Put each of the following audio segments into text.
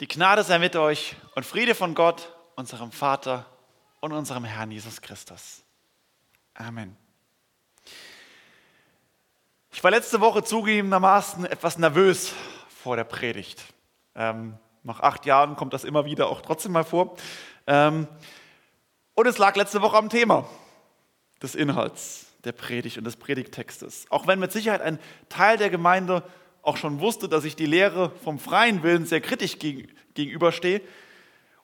Die Gnade sei mit euch und Friede von Gott, unserem Vater und unserem Herrn Jesus Christus. Amen. Ich war letzte Woche zugegebenermaßen etwas nervös vor der Predigt. Ähm, nach acht Jahren kommt das immer wieder auch trotzdem mal vor. Ähm, und es lag letzte Woche am Thema des Inhalts der Predigt und des Predigtextes. Auch wenn mit Sicherheit ein Teil der Gemeinde auch schon wusste, dass ich die Lehre vom freien Willen sehr kritisch gegenüberstehe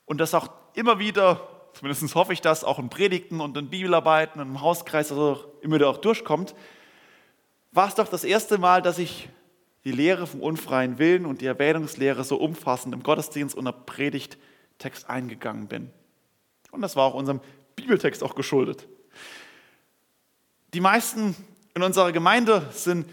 und das auch immer wieder, zumindest hoffe ich das, auch in Predigten und in Bibelarbeiten und im Hauskreis also immer wieder auch durchkommt, war es doch das erste Mal, dass ich die Lehre vom unfreien Willen und die Erwähnungslehre so umfassend im Gottesdienst und im Predigttext eingegangen bin. Und das war auch unserem Bibeltext auch geschuldet. Die meisten in unserer Gemeinde sind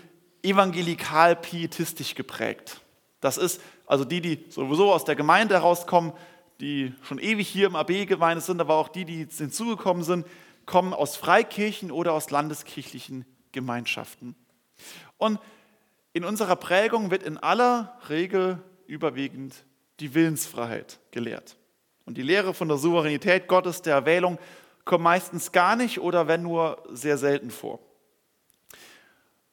evangelikal-pietistisch geprägt. Das ist also die, die sowieso aus der Gemeinde herauskommen, die schon ewig hier im AB-Gemeinde sind, aber auch die, die hinzugekommen sind, kommen aus Freikirchen oder aus landeskirchlichen Gemeinschaften. Und in unserer Prägung wird in aller Regel überwiegend die Willensfreiheit gelehrt. Und die Lehre von der Souveränität Gottes, der Erwählung, kommt meistens gar nicht oder wenn nur sehr selten vor.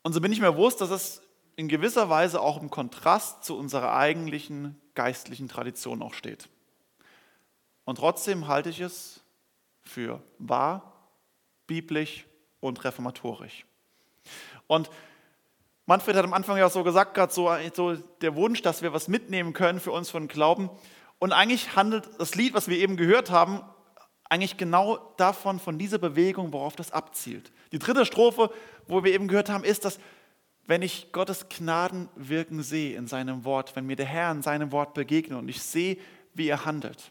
Und so bin ich mir bewusst, dass es in gewisser Weise auch im Kontrast zu unserer eigentlichen geistlichen Tradition auch steht. Und trotzdem halte ich es für wahr, biblisch und reformatorisch. Und Manfred hat am Anfang ja so gesagt, gerade so, so der Wunsch, dass wir was mitnehmen können für uns von Glauben. Und eigentlich handelt das Lied, was wir eben gehört haben, eigentlich genau davon, von dieser Bewegung, worauf das abzielt. Die dritte Strophe, wo wir eben gehört haben, ist, dass wenn ich Gottes Gnadenwirken sehe in seinem Wort, wenn mir der Herr in seinem Wort begegnet und ich sehe, wie er handelt.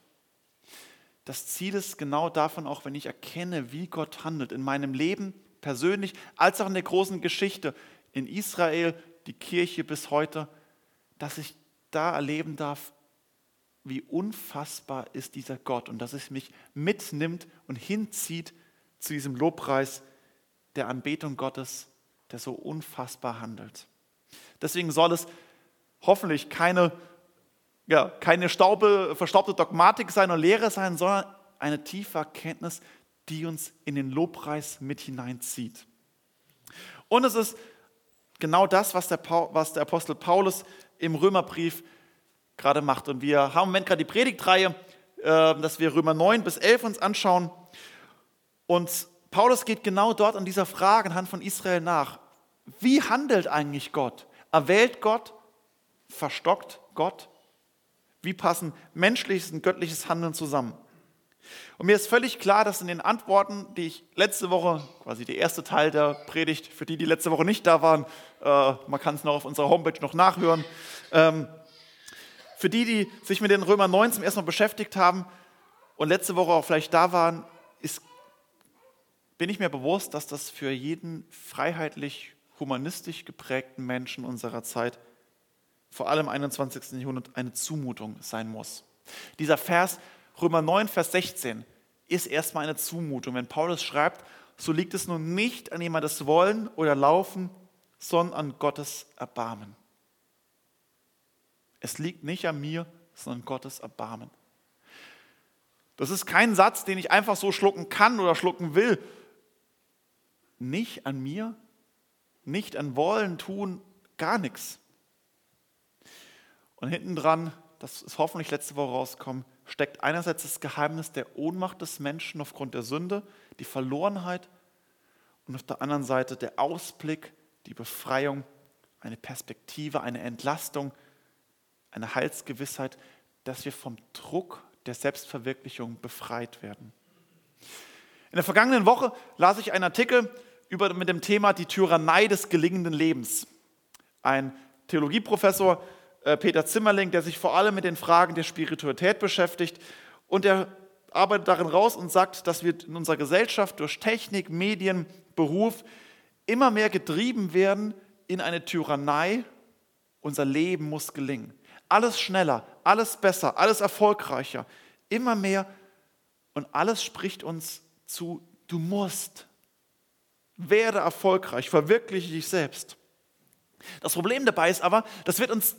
Das Ziel ist genau davon auch, wenn ich erkenne, wie Gott handelt in meinem Leben persönlich, als auch in der großen Geschichte in Israel, die Kirche bis heute, dass ich da erleben darf, wie unfassbar ist dieser Gott und dass es mich mitnimmt und hinzieht zu diesem Lobpreis der Anbetung Gottes, der so unfassbar handelt. Deswegen soll es hoffentlich keine, ja, keine staube, verstaubte Dogmatik sein oder Lehre sein, sondern eine tiefe Erkenntnis, die uns in den Lobpreis mit hineinzieht. Und es ist genau das, was der, was der Apostel Paulus im Römerbrief gerade macht. Und wir haben im Moment gerade die Predigtreihe, äh, dass wir Römer 9 bis 11 uns anschauen. Und Paulus geht genau dort an dieser Frage anhand von Israel nach. Wie handelt eigentlich Gott? Erwählt Gott? Verstockt Gott? Wie passen menschliches und göttliches Handeln zusammen? Und mir ist völlig klar, dass in den Antworten, die ich letzte Woche, quasi der erste Teil der Predigt, für die, die letzte Woche nicht da waren, äh, man kann es noch auf unserer Homepage noch nachhören, ähm, für die, die sich mit den Römer 9 zum ersten Mal beschäftigt haben und letzte Woche auch vielleicht da waren, ist, bin ich mir bewusst, dass das für jeden freiheitlich, humanistisch geprägten Menschen unserer Zeit, vor allem im 21. Jahrhundert, eine Zumutung sein muss. Dieser Vers, Römer 9, Vers 16, ist erstmal eine Zumutung. Wenn Paulus schreibt, so liegt es nun nicht an jemandes Wollen oder Laufen, sondern an Gottes Erbarmen. Es liegt nicht an mir, sondern Gottes Erbarmen. Das ist kein Satz, den ich einfach so schlucken kann oder schlucken will. Nicht an mir, nicht an Wollen, Tun, gar nichts. Und hinten dran, das ist hoffentlich letzte Woche rausgekommen, steckt einerseits das Geheimnis der Ohnmacht des Menschen aufgrund der Sünde, die Verlorenheit und auf der anderen Seite der Ausblick, die Befreiung, eine Perspektive, eine Entlastung, eine Heilsgewissheit, dass wir vom Druck der Selbstverwirklichung befreit werden. In der vergangenen Woche las ich einen Artikel über, mit dem Thema die Tyrannei des gelingenden Lebens. Ein Theologieprofessor, äh, Peter Zimmerling, der sich vor allem mit den Fragen der Spiritualität beschäftigt und er arbeitet darin raus und sagt, dass wir in unserer Gesellschaft durch Technik, Medien, Beruf immer mehr getrieben werden in eine Tyrannei. Unser Leben muss gelingen alles schneller, alles besser, alles erfolgreicher, immer mehr und alles spricht uns zu, du musst, werde erfolgreich, verwirkliche dich selbst. Das Problem dabei ist aber, das wird uns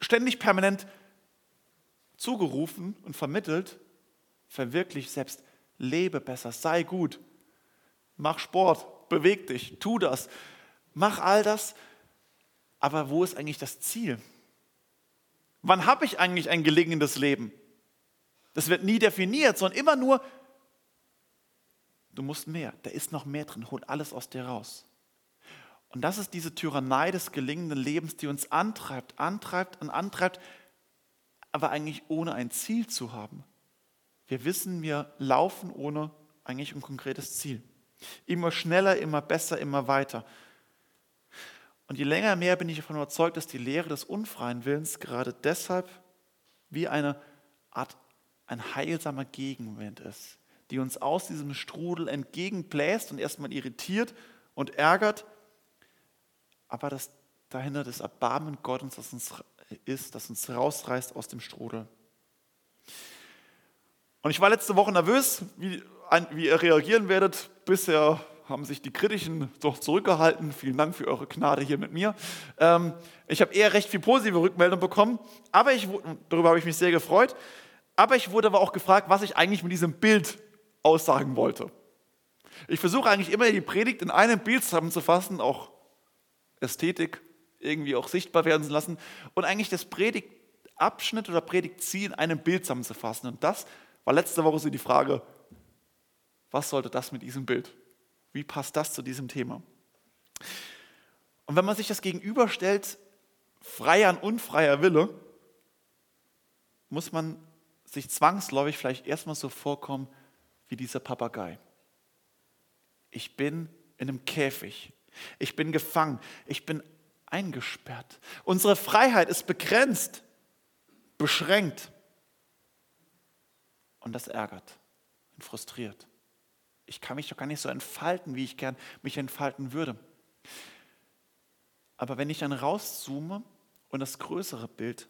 ständig permanent zugerufen und vermittelt, verwirklich selbst, lebe besser, sei gut, mach Sport, beweg dich, tu das, mach all das. Aber wo ist eigentlich das Ziel? Wann habe ich eigentlich ein gelingendes Leben? Das wird nie definiert, sondern immer nur, du musst mehr, da ist noch mehr drin, hol alles aus dir raus. Und das ist diese Tyrannei des gelingenden Lebens, die uns antreibt, antreibt und antreibt, aber eigentlich ohne ein Ziel zu haben. Wir wissen, wir laufen ohne eigentlich ein konkretes Ziel. Immer schneller, immer besser, immer weiter. Und je länger mehr bin ich davon überzeugt, dass die Lehre des unfreien Willens gerade deshalb wie eine Art ein heilsamer Gegenwind ist, die uns aus diesem Strudel entgegenbläst und erstmal irritiert und ärgert, aber das dahinter das Erbarmen Gottes das uns ist, das uns rausreißt aus dem Strudel. Und ich war letzte Woche nervös, wie, wie ihr reagieren werdet. Bisher haben sich die Kritischen doch zurückgehalten. Vielen Dank für eure Gnade hier mit mir. Ähm, ich habe eher recht viel positive Rückmeldungen bekommen, aber ich, darüber habe ich mich sehr gefreut. Aber ich wurde aber auch gefragt, was ich eigentlich mit diesem Bild aussagen wollte. Ich versuche eigentlich immer die Predigt in einem Bild zusammenzufassen, auch Ästhetik irgendwie auch sichtbar werden zu lassen und eigentlich das Predigtabschnitt oder Predigtziel in einem Bild zusammenzufassen. Und das war letzte Woche so die Frage, was sollte das mit diesem Bild? Wie passt das zu diesem Thema? Und wenn man sich das gegenüberstellt, freier und unfreier Wille, muss man sich zwangsläufig vielleicht erstmal so vorkommen wie dieser Papagei. Ich bin in einem Käfig. Ich bin gefangen. Ich bin eingesperrt. Unsere Freiheit ist begrenzt, beschränkt. Und das ärgert und frustriert. Ich kann mich doch gar nicht so entfalten, wie ich gern mich entfalten würde. Aber wenn ich dann rauszoome und das größere Bild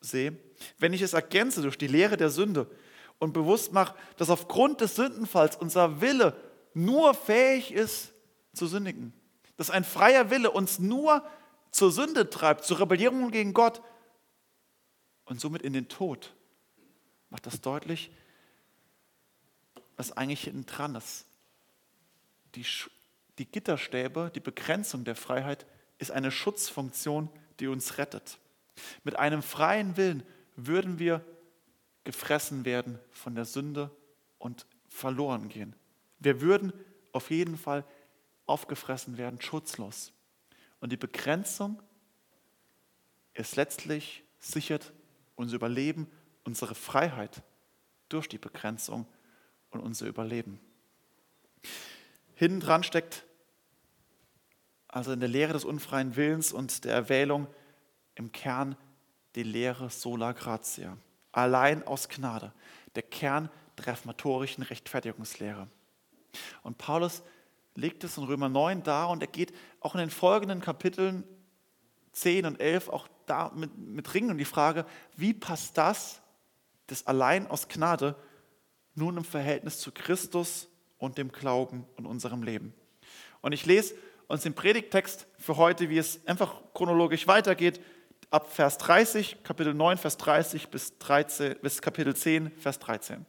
sehe, wenn ich es ergänze durch die Lehre der Sünde und bewusst mache, dass aufgrund des Sündenfalls unser Wille nur fähig ist zu sündigen, dass ein freier Wille uns nur zur Sünde treibt, zur Rebellierung gegen Gott und somit in den Tod, macht das deutlich, was eigentlich hinten dran ist. Die, die Gitterstäbe, die Begrenzung der Freiheit ist eine Schutzfunktion, die uns rettet. Mit einem freien Willen würden wir gefressen werden von der Sünde und verloren gehen. Wir würden auf jeden Fall aufgefressen werden, schutzlos. Und die Begrenzung ist letztlich sichert unser Überleben, unsere Freiheit durch die Begrenzung und unser Überleben. Hinten dran steckt also in der Lehre des unfreien Willens und der Erwählung im Kern die Lehre sola gratia, allein aus Gnade, der Kern der reformatorischen Rechtfertigungslehre. Und Paulus legt es in Römer 9 dar und er geht auch in den folgenden Kapiteln 10 und 11 auch da mit, mit Ringen um die Frage, wie passt das, das allein aus Gnade, nun im Verhältnis zu Christus und dem Glauben und unserem Leben. Und ich lese uns den Predigtext für heute, wie es einfach chronologisch weitergeht, ab Vers 30, Kapitel 9, Vers 30 bis, 13, bis Kapitel 10, Vers 13.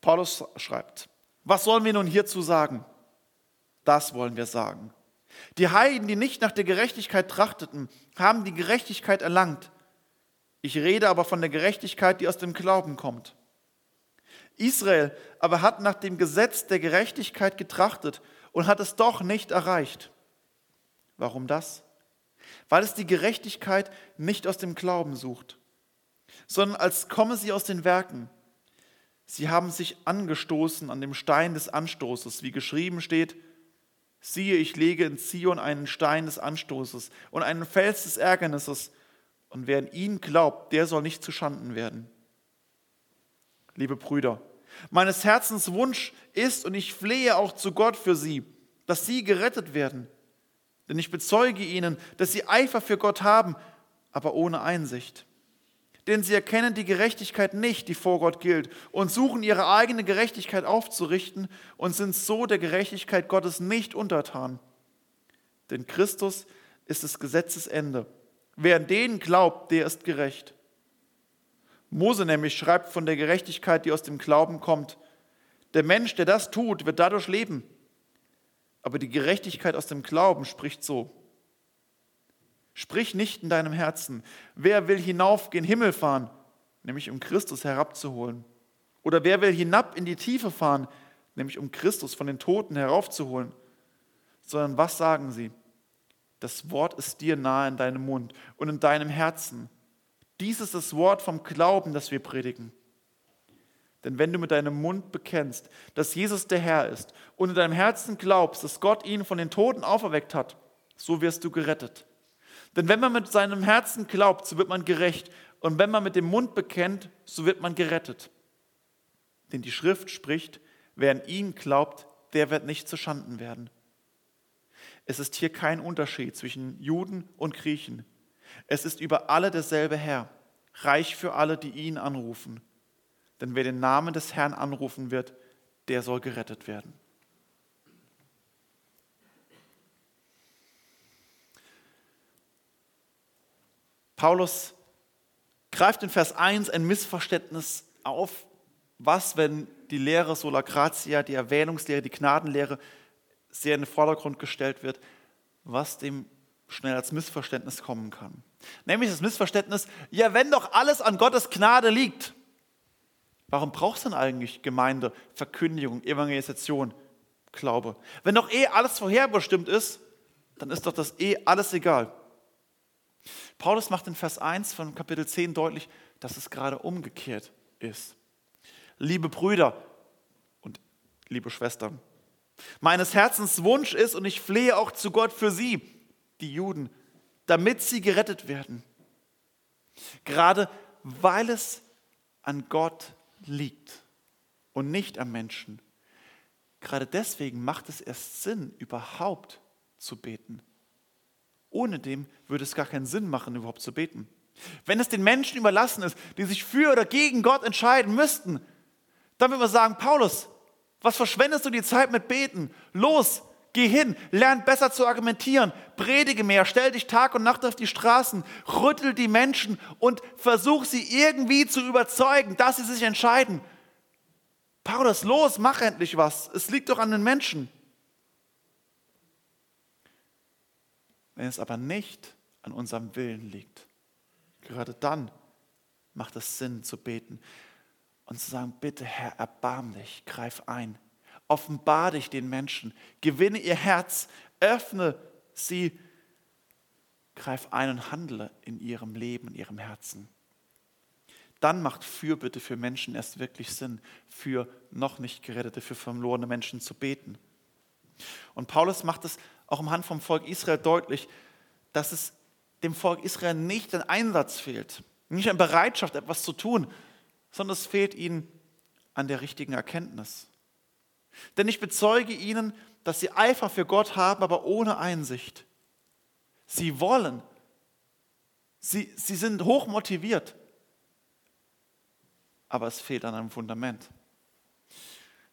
Paulus schreibt, was sollen wir nun hierzu sagen? Das wollen wir sagen. Die Heiden, die nicht nach der Gerechtigkeit trachteten, haben die Gerechtigkeit erlangt. Ich rede aber von der Gerechtigkeit, die aus dem Glauben kommt. Israel aber hat nach dem Gesetz der Gerechtigkeit getrachtet und hat es doch nicht erreicht. Warum das? Weil es die Gerechtigkeit nicht aus dem Glauben sucht, sondern als komme sie aus den Werken. Sie haben sich angestoßen an dem Stein des Anstoßes, wie geschrieben steht, siehe, ich lege in Zion einen Stein des Anstoßes und einen Fels des Ärgernisses, und wer an ihn glaubt, der soll nicht zuschanden werden. Liebe Brüder, meines Herzens Wunsch ist, und ich flehe auch zu Gott für sie, dass sie gerettet werden. Denn ich bezeuge ihnen, dass sie Eifer für Gott haben, aber ohne Einsicht denn sie erkennen die Gerechtigkeit nicht, die vor Gott gilt, und suchen ihre eigene Gerechtigkeit aufzurichten und sind so der Gerechtigkeit Gottes nicht untertan. Denn Christus ist des Gesetzes Ende Wer an den glaubt, der ist gerecht. Mose nämlich schreibt von der Gerechtigkeit, die aus dem Glauben kommt. Der Mensch, der das tut, wird dadurch leben. Aber die Gerechtigkeit aus dem Glauben spricht so. Sprich nicht in deinem Herzen, wer will hinauf gen Himmel fahren, nämlich um Christus herabzuholen. Oder wer will hinab in die Tiefe fahren, nämlich um Christus von den Toten heraufzuholen. Sondern was sagen sie? Das Wort ist dir nahe in deinem Mund und in deinem Herzen. Dies ist das Wort vom Glauben, das wir predigen. Denn wenn du mit deinem Mund bekennst, dass Jesus der Herr ist und in deinem Herzen glaubst, dass Gott ihn von den Toten auferweckt hat, so wirst du gerettet. Denn wenn man mit seinem Herzen glaubt, so wird man gerecht. Und wenn man mit dem Mund bekennt, so wird man gerettet. Denn die Schrift spricht, wer an ihn glaubt, der wird nicht zu Schanden werden. Es ist hier kein Unterschied zwischen Juden und Griechen. Es ist über alle derselbe Herr, reich für alle, die ihn anrufen. Denn wer den Namen des Herrn anrufen wird, der soll gerettet werden. Paulus greift in Vers 1 ein Missverständnis auf, was, wenn die Lehre Sola Gratia, die Erwähnungslehre, die Gnadenlehre sehr in den Vordergrund gestellt wird, was dem schnell als Missverständnis kommen kann. Nämlich das Missverständnis, ja, wenn doch alles an Gottes Gnade liegt, warum brauchst du denn eigentlich Gemeinde, Verkündigung, Evangelisation, Glaube? Wenn doch eh alles vorherbestimmt ist, dann ist doch das eh alles egal. Paulus macht in Vers 1 von Kapitel 10 deutlich, dass es gerade umgekehrt ist. Liebe Brüder und liebe Schwestern, meines Herzens Wunsch ist und ich flehe auch zu Gott für sie, die Juden, damit sie gerettet werden. Gerade weil es an Gott liegt und nicht am Menschen. Gerade deswegen macht es erst Sinn, überhaupt zu beten. Ohne dem würde es gar keinen Sinn machen, überhaupt zu beten. Wenn es den Menschen überlassen ist, die sich für oder gegen Gott entscheiden müssten, dann würde man sagen, Paulus, was verschwendest du die Zeit mit Beten? Los, geh hin, lern besser zu argumentieren, predige mehr, stell dich Tag und Nacht auf die Straßen, rüttel die Menschen und versuch sie irgendwie zu überzeugen, dass sie sich entscheiden. Paulus, los, mach endlich was. Es liegt doch an den Menschen. Wenn es aber nicht an unserem Willen liegt, gerade dann macht es Sinn zu beten und zu sagen, bitte Herr, erbarm dich, greif ein, offenbar dich den Menschen, gewinne ihr Herz, öffne sie, greif ein und handle in ihrem Leben, in ihrem Herzen. Dann macht Fürbitte für Menschen erst wirklich Sinn, für noch nicht gerettete, für verlorene Menschen zu beten. Und Paulus macht es auch im Hand vom Volk Israel deutlich, dass es dem Volk Israel nicht an Einsatz fehlt, nicht an Bereitschaft, etwas zu tun, sondern es fehlt ihnen an der richtigen Erkenntnis. Denn ich bezeuge ihnen, dass sie Eifer für Gott haben, aber ohne Einsicht. Sie wollen, sie, sie sind hoch motiviert, aber es fehlt an einem Fundament.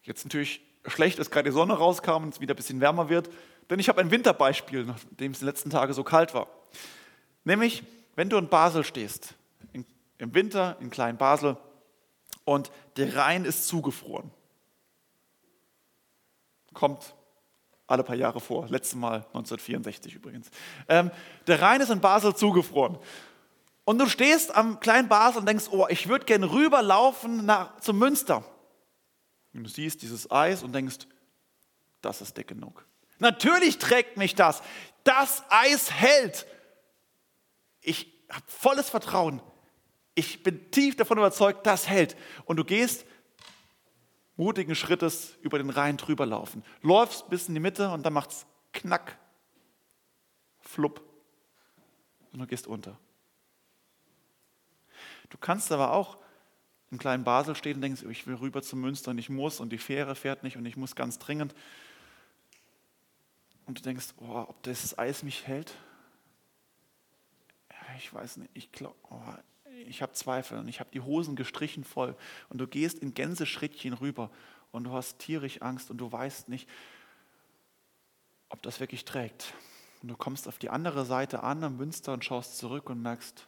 Jetzt natürlich schlecht, dass gerade die Sonne rauskam und es wieder ein bisschen wärmer wird, denn ich habe ein Winterbeispiel, nachdem es den letzten Tagen so kalt war. Nämlich, wenn du in Basel stehst, in, im Winter in Klein Basel, und der Rhein ist zugefroren. Kommt alle paar Jahre vor, letztes Mal 1964 übrigens. Ähm, der Rhein ist in Basel zugefroren. Und du stehst am kleinen Basel und denkst, oh, ich würde gerne rüberlaufen nach, zum Münster. Und du siehst dieses Eis und denkst, das ist dick genug. Natürlich trägt mich das. Das Eis hält. Ich habe volles Vertrauen. Ich bin tief davon überzeugt, das hält. Und du gehst mutigen Schrittes über den Rhein drüber laufen. Läufst bis in die Mitte und dann macht es knack, flupp und du gehst unter. Du kannst aber auch im kleinen Basel stehen und denkst, ich will rüber zum Münster und ich muss und die Fähre fährt nicht und ich muss ganz dringend. Und du denkst, oh, ob das Eis mich hält? Ich weiß nicht, ich glaube, oh, ich habe Zweifel und ich habe die Hosen gestrichen voll. Und du gehst in Gänseschrittchen rüber und du hast tierisch Angst und du weißt nicht, ob das wirklich trägt. Und du kommst auf die andere Seite an am Münster und schaust zurück und merkst,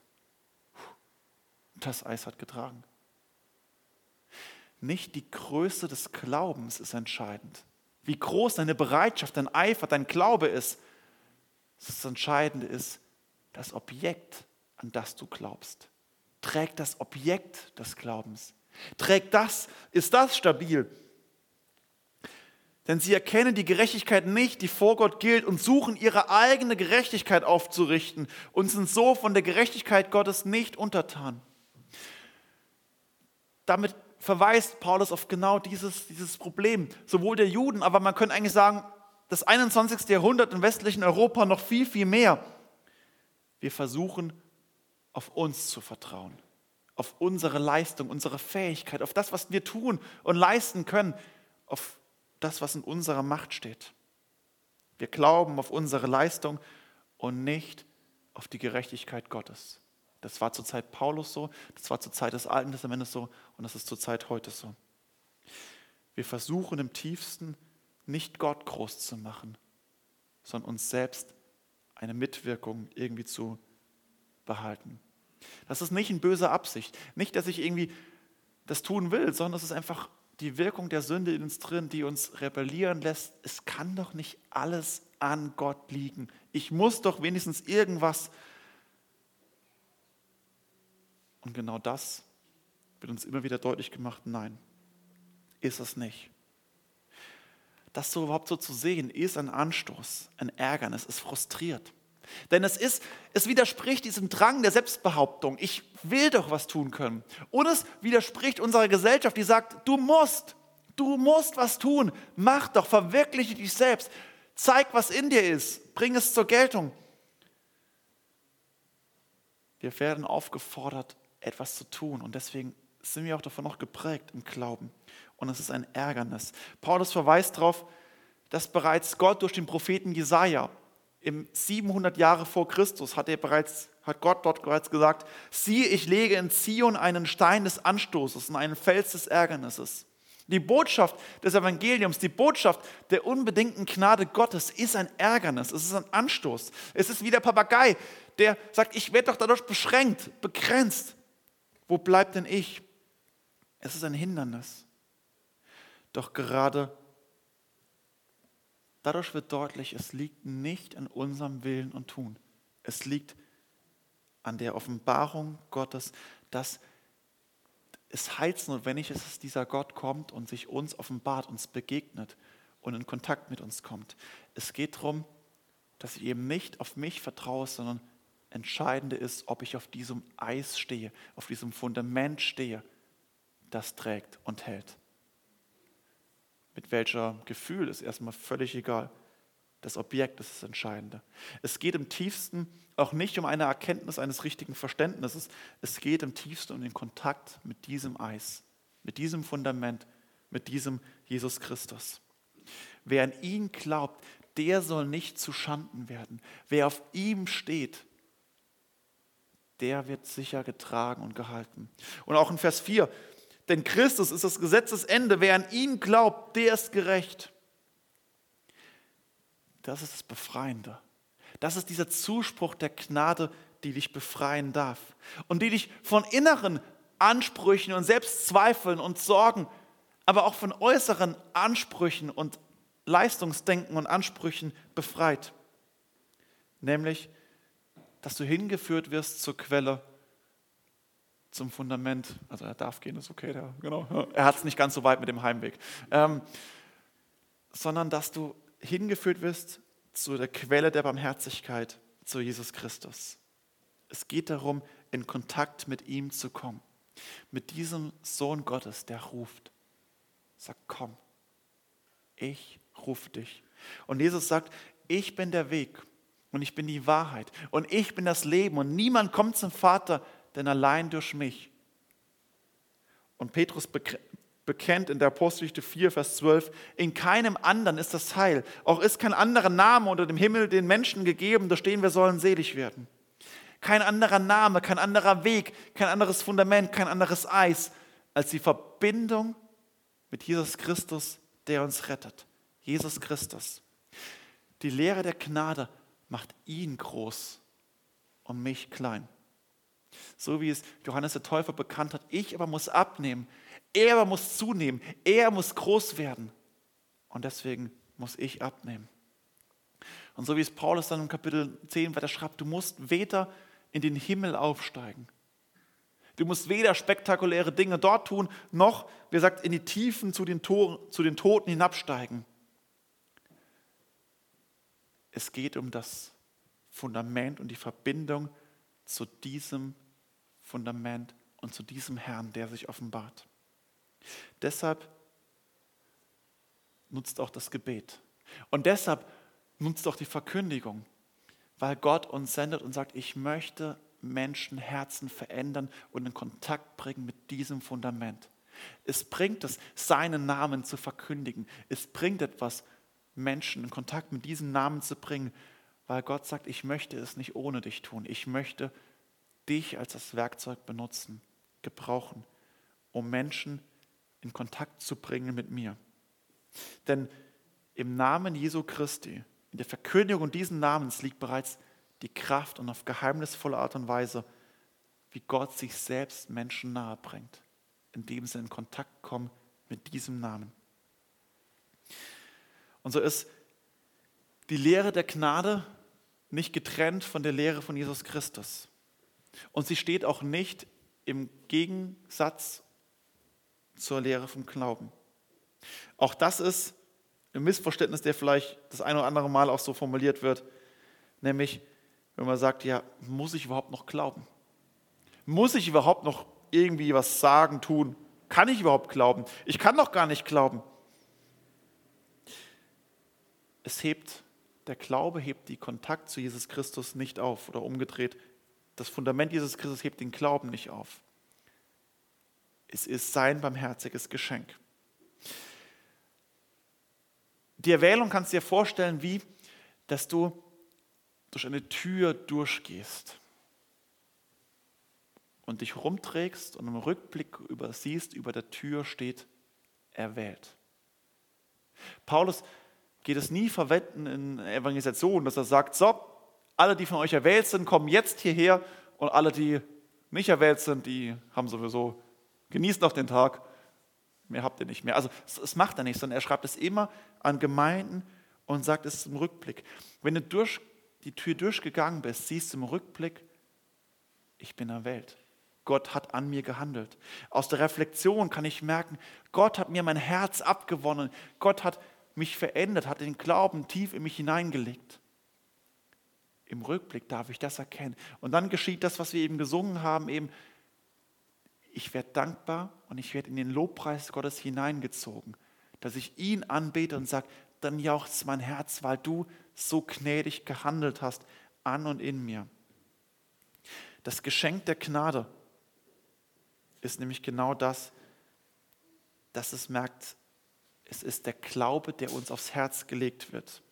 das Eis hat getragen. Nicht die Größe des Glaubens ist entscheidend. Wie groß deine Bereitschaft, dein Eifer, dein Glaube ist. Das Entscheidende ist das Objekt, an das du glaubst. Trägt das Objekt des Glaubens. Trägt das, ist das stabil? Denn sie erkennen die Gerechtigkeit nicht, die vor Gott gilt, und suchen ihre eigene Gerechtigkeit aufzurichten und sind so von der Gerechtigkeit Gottes nicht untertan. Damit verweist Paulus auf genau dieses, dieses Problem, sowohl der Juden, aber man könnte eigentlich sagen, das 21. Jahrhundert im westlichen Europa noch viel, viel mehr. Wir versuchen, auf uns zu vertrauen, auf unsere Leistung, unsere Fähigkeit, auf das, was wir tun und leisten können, auf das, was in unserer Macht steht. Wir glauben auf unsere Leistung und nicht auf die Gerechtigkeit Gottes. Das war zur Zeit Paulus so, das war zur Zeit des Alten Testamentes so und das ist zur Zeit heute so. Wir versuchen im tiefsten nicht Gott groß zu machen, sondern uns selbst eine Mitwirkung irgendwie zu behalten. Das ist nicht in böser Absicht. Nicht, dass ich irgendwie das tun will, sondern es ist einfach die Wirkung der Sünde in uns drin, die uns rebellieren lässt. Es kann doch nicht alles an Gott liegen. Ich muss doch wenigstens irgendwas. Und genau das wird uns immer wieder deutlich gemacht. Nein, ist es nicht. Das so überhaupt so zu sehen, ist ein Anstoß, ein Ärgernis, es frustriert. Denn es ist, es widerspricht diesem Drang der Selbstbehauptung. Ich will doch was tun können. Und es widerspricht unserer Gesellschaft, die sagt, du musst, du musst was tun. Mach doch, verwirkliche dich selbst. Zeig, was in dir ist. Bring es zur Geltung. Wir werden aufgefordert, etwas zu tun. Und deswegen sind wir auch davon noch geprägt im Glauben. Und es ist ein Ärgernis. Paulus verweist darauf, dass bereits Gott durch den Propheten Jesaja im 700 Jahre vor Christus hat er bereits, hat Gott dort bereits gesagt, siehe, ich lege in Zion einen Stein des Anstoßes und einen Fels des Ärgernisses. Die Botschaft des Evangeliums, die Botschaft der unbedingten Gnade Gottes ist ein Ärgernis, es ist ein Anstoß. Es ist wie der Papagei, der sagt, ich werde doch dadurch beschränkt, begrenzt. Wo bleibt denn ich? Es ist ein Hindernis. Doch gerade Dadurch wird deutlich, es liegt nicht an unserem Willen und Tun. Es liegt an der Offenbarung Gottes, dass es heilsnotwendig ist, dass dieser Gott kommt und sich uns offenbart, uns begegnet und in Kontakt mit uns kommt. Es geht darum, dass ich eben nicht auf mich vertraue, sondern entscheidende ist, ob ich auf diesem Eis stehe, auf diesem Fundament stehe, das trägt und hält. Mit welcher Gefühl ist erstmal völlig egal. Das Objekt ist das Entscheidende. Es geht im tiefsten auch nicht um eine Erkenntnis eines richtigen Verständnisses. Es geht im tiefsten um den Kontakt mit diesem Eis, mit diesem Fundament, mit diesem Jesus Christus. Wer an ihn glaubt, der soll nicht zu Schanden werden. Wer auf ihm steht, der wird sicher getragen und gehalten. Und auch in Vers 4 denn Christus ist das Gesetzesende. Wer an ihn glaubt, der ist gerecht. Das ist das Befreiende. Das ist dieser Zuspruch der Gnade, die dich befreien darf und die dich von inneren Ansprüchen und Selbstzweifeln und Sorgen, aber auch von äußeren Ansprüchen und Leistungsdenken und Ansprüchen befreit. Nämlich, dass du hingeführt wirst zur Quelle zum Fundament. Also er darf gehen, ist okay, der, genau. Er hat es nicht ganz so weit mit dem Heimweg. Ähm, sondern dass du hingeführt wirst zu der Quelle der Barmherzigkeit, zu Jesus Christus. Es geht darum, in Kontakt mit ihm zu kommen. Mit diesem Sohn Gottes, der ruft. Sagt, komm, ich rufe dich. Und Jesus sagt, ich bin der Weg und ich bin die Wahrheit und ich bin das Leben und niemand kommt zum Vater denn allein durch mich. Und Petrus bekennt in der Apostelgeschichte 4, Vers 12, in keinem anderen ist das Heil. Auch ist kein anderer Name unter dem Himmel den Menschen gegeben, durch den wir sollen selig werden. Kein anderer Name, kein anderer Weg, kein anderes Fundament, kein anderes Eis als die Verbindung mit Jesus Christus, der uns rettet. Jesus Christus. Die Lehre der Gnade macht ihn groß und mich klein. So wie es Johannes der Täufer bekannt hat, ich aber muss abnehmen, er aber muss zunehmen, er muss groß werden. Und deswegen muss ich abnehmen. Und so wie es Paulus dann im Kapitel 10 weiter schreibt, du musst weder in den Himmel aufsteigen. Du musst weder spektakuläre Dinge dort tun, noch, wie gesagt, in die Tiefen zu den, Toren, zu den Toten hinabsteigen. Es geht um das Fundament und die Verbindung zu diesem Fundament und zu diesem Herrn, der sich offenbart. Deshalb nutzt auch das Gebet. Und deshalb nutzt auch die Verkündigung, weil Gott uns sendet und sagt, ich möchte Menschen Herzen verändern und in Kontakt bringen mit diesem Fundament. Es bringt es, seinen Namen zu verkündigen. Es bringt etwas, Menschen in Kontakt mit diesem Namen zu bringen, weil Gott sagt, ich möchte es nicht ohne dich tun. Ich möchte dich als das Werkzeug benutzen, gebrauchen, um Menschen in Kontakt zu bringen mit mir. Denn im Namen Jesu Christi, in der Verkündigung diesen Namens liegt bereits die Kraft und auf geheimnisvolle Art und Weise, wie Gott sich selbst Menschen nahe bringt, indem sie in Kontakt kommen mit diesem Namen. Und so ist die Lehre der Gnade nicht getrennt von der Lehre von Jesus Christus. Und sie steht auch nicht im Gegensatz zur Lehre vom Glauben. Auch das ist ein Missverständnis, der vielleicht das ein oder andere Mal auch so formuliert wird, nämlich wenn man sagt, ja, muss ich überhaupt noch glauben? Muss ich überhaupt noch irgendwie was sagen, tun? Kann ich überhaupt glauben? Ich kann doch gar nicht glauben. Es hebt, der Glaube hebt die Kontakt zu Jesus Christus nicht auf oder umgedreht. Das Fundament Jesus Christus hebt den Glauben nicht auf. Es ist sein barmherziges Geschenk. Die Erwählung kannst du dir vorstellen, wie, dass du durch eine Tür durchgehst und dich rumträgst und im Rückblick übersiehst, über der Tür steht erwählt. Paulus geht es nie verwenden in Evangelisation, dass er sagt, so, alle, die von euch erwählt sind, kommen jetzt hierher und alle, die nicht erwählt sind, die haben sowieso, genießt noch den Tag, mehr habt ihr nicht mehr. Also das macht er nicht, sondern er schreibt es immer an Gemeinden und sagt es im Rückblick. Wenn du durch die Tür durchgegangen bist, siehst du im Rückblick, ich bin erwählt. Gott hat an mir gehandelt. Aus der Reflexion kann ich merken, Gott hat mir mein Herz abgewonnen. Gott hat mich verändert, hat den Glauben tief in mich hineingelegt. Im Rückblick darf ich das erkennen. Und dann geschieht das, was wir eben gesungen haben, eben, ich werde dankbar und ich werde in den Lobpreis Gottes hineingezogen, dass ich ihn anbete und sage, dann jauchzt mein Herz, weil du so gnädig gehandelt hast an und in mir. Das Geschenk der Gnade ist nämlich genau das, dass es merkt, es ist der Glaube, der uns aufs Herz gelegt wird.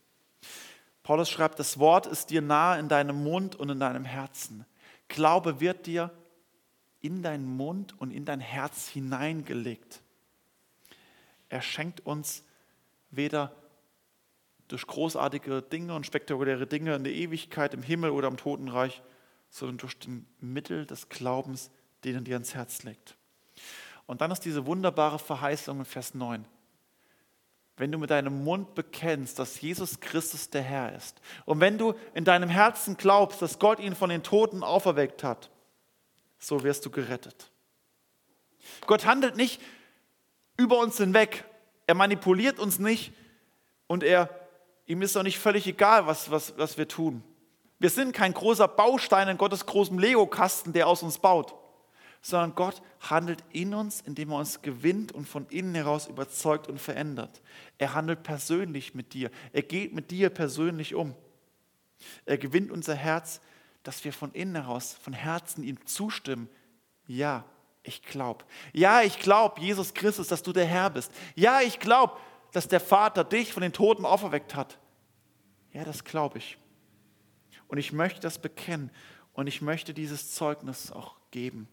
Paulus schreibt, das Wort ist dir nahe in deinem Mund und in deinem Herzen. Glaube wird dir in deinen Mund und in dein Herz hineingelegt. Er schenkt uns weder durch großartige Dinge und spektakuläre Dinge in der Ewigkeit, im Himmel oder im Totenreich, sondern durch den Mittel des Glaubens, den er dir ans Herz legt. Und dann ist diese wunderbare Verheißung in Vers 9. Wenn du mit deinem Mund bekennst, dass Jesus Christus der Herr ist, und wenn du in deinem Herzen glaubst, dass Gott ihn von den Toten auferweckt hat, so wirst du gerettet. Gott handelt nicht über uns hinweg. Er manipuliert uns nicht und er Ihm ist doch nicht völlig egal, was, was, was wir tun. Wir sind kein großer Baustein in Gottes großem Lego-Kasten, der aus uns baut, sondern Gott handelt in uns, indem er uns gewinnt und von innen heraus überzeugt und verändert. Er handelt persönlich mit dir. Er geht mit dir persönlich um. Er gewinnt unser Herz, dass wir von innen heraus, von Herzen ihm zustimmen. Ja, ich glaube. Ja, ich glaube, Jesus Christus, dass du der Herr bist. Ja, ich glaube, dass der Vater dich von den Toten auferweckt hat. Ja, das glaube ich. Und ich möchte das bekennen und ich möchte dieses Zeugnis auch geben.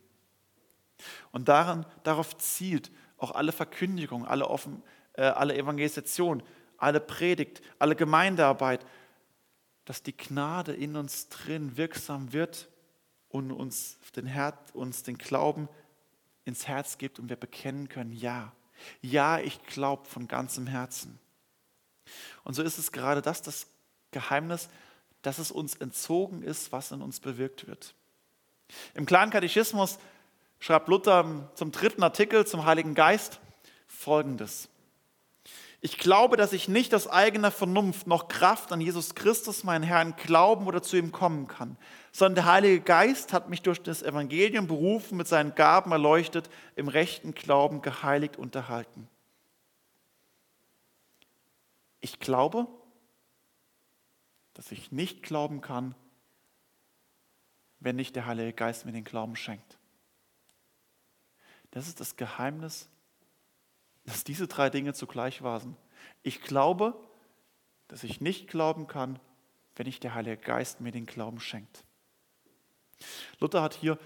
Und daran, darauf zielt auch alle Verkündigung, alle, Offen, äh, alle Evangelisation, alle Predigt, alle Gemeindearbeit. dass die Gnade in uns drin wirksam wird und uns den, Herz, uns den Glauben ins Herz gibt und wir bekennen können, ja, ja, ich glaube von ganzem Herzen. Und so ist es gerade das, das Geheimnis, dass es uns entzogen ist, was in uns bewirkt wird. Im kleinen Katechismus schreibt Luther zum dritten Artikel zum Heiligen Geist folgendes. Ich glaube, dass ich nicht aus eigener Vernunft noch Kraft an Jesus Christus, meinen Herrn, glauben oder zu ihm kommen kann, sondern der Heilige Geist hat mich durch das Evangelium berufen, mit seinen Gaben erleuchtet, im rechten Glauben geheiligt und erhalten. Ich glaube, dass ich nicht glauben kann, wenn nicht der Heilige Geist mir den Glauben schenkt. Das ist das Geheimnis dass diese drei Dinge zugleich waren. Ich glaube, dass ich nicht glauben kann, wenn nicht der Heilige Geist mir den Glauben schenkt. Luther hat hier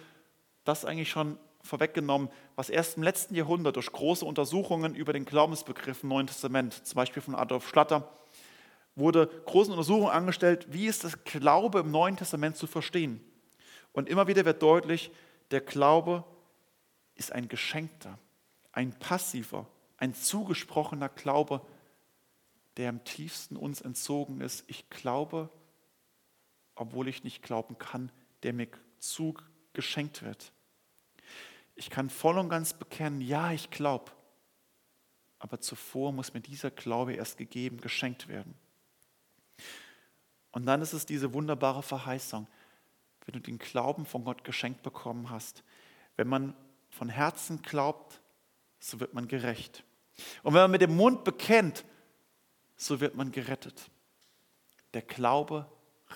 das eigentlich schon vorweggenommen, was erst im letzten Jahrhundert durch große Untersuchungen über den Glaubensbegriff im Neuen Testament, zum Beispiel von Adolf Schlatter, wurde große Untersuchungen angestellt, wie ist das Glaube im Neuen Testament zu verstehen. Und immer wieder wird deutlich, der Glaube ist ein geschenkter, ein passiver, ein zugesprochener Glaube, der im tiefsten uns entzogen ist. Ich glaube, obwohl ich nicht glauben kann, der mir zugeschenkt wird. Ich kann voll und ganz bekennen, ja, ich glaube. Aber zuvor muss mir dieser Glaube erst gegeben, geschenkt werden. Und dann ist es diese wunderbare Verheißung, wenn du den Glauben von Gott geschenkt bekommen hast. Wenn man von Herzen glaubt, so wird man gerecht. Und wenn man mit dem Mund bekennt, so wird man gerettet. Der Glaube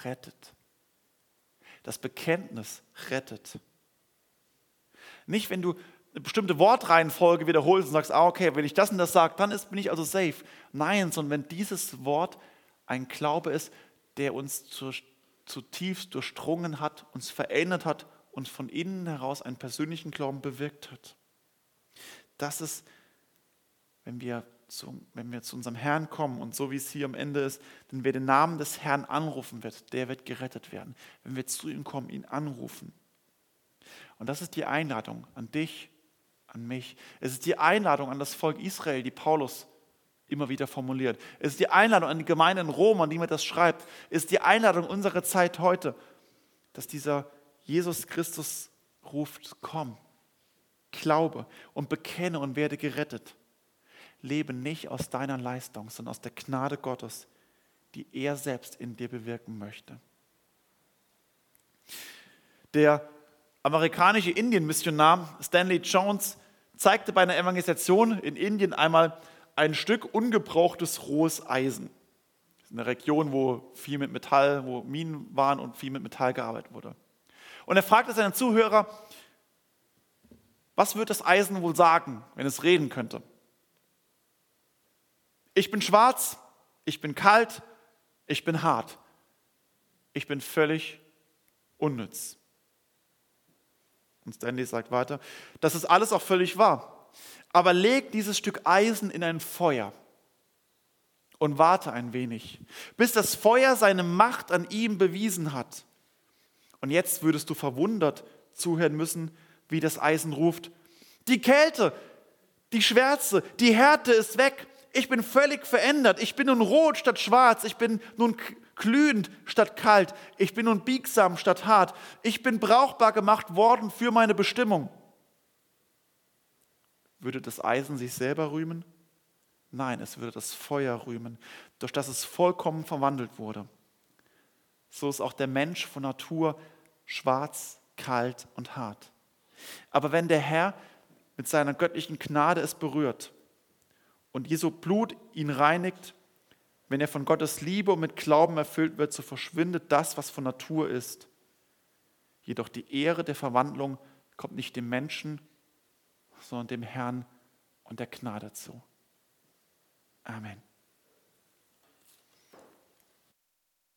rettet. Das Bekenntnis rettet. Nicht, wenn du eine bestimmte Wortreihenfolge wiederholst und sagst, ah, okay, wenn ich das und das sage, dann ist, bin ich also safe. Nein, sondern wenn dieses Wort ein Glaube ist, der uns zutiefst durchdrungen hat, uns verändert hat und von innen heraus einen persönlichen Glauben bewirkt hat. Das ist, wenn wir, zu, wenn wir zu unserem Herrn kommen und so wie es hier am Ende ist, denn wer den Namen des Herrn anrufen wird, der wird gerettet werden. Wenn wir zu ihm kommen, ihn anrufen. Und das ist die Einladung an dich, an mich. Es ist die Einladung an das Volk Israel, die Paulus immer wieder formuliert. Es ist die Einladung an die Gemeinde in Rom, an die man das schreibt. Es ist die Einladung unserer Zeit heute, dass dieser Jesus Christus ruft, komm, glaube und bekenne und werde gerettet. Lebe nicht aus deiner Leistung, sondern aus der Gnade Gottes, die er selbst in dir bewirken möchte. Der amerikanische Indien-Missionar Stanley Jones zeigte bei einer Evangelisation in Indien einmal ein Stück ungebrauchtes rohes Eisen. Das ist eine Region, wo viel mit Metall, wo Minen waren und viel mit Metall gearbeitet wurde. Und er fragte seinen Zuhörer, was wird das Eisen wohl sagen, wenn es reden könnte? Ich bin schwarz, ich bin kalt, ich bin hart. Ich bin völlig unnütz. Und Stanley sagt weiter, das ist alles auch völlig wahr. Aber leg dieses Stück Eisen in ein Feuer und warte ein wenig, bis das Feuer seine Macht an ihm bewiesen hat. Und jetzt würdest du verwundert zuhören müssen, wie das Eisen ruft, die Kälte, die Schwärze, die Härte ist weg. Ich bin völlig verändert. Ich bin nun rot statt schwarz. Ich bin nun glühend statt kalt. Ich bin nun biegsam statt hart. Ich bin brauchbar gemacht worden für meine Bestimmung. Würde das Eisen sich selber rühmen? Nein, es würde das Feuer rühmen, durch das es vollkommen verwandelt wurde. So ist auch der Mensch von Natur schwarz, kalt und hart. Aber wenn der Herr mit seiner göttlichen Gnade es berührt und Jesu Blut ihn reinigt, wenn er von Gottes Liebe und mit Glauben erfüllt wird, so verschwindet das, was von Natur ist. Jedoch die Ehre der Verwandlung kommt nicht dem Menschen, sondern dem Herrn und der Gnade zu. Amen.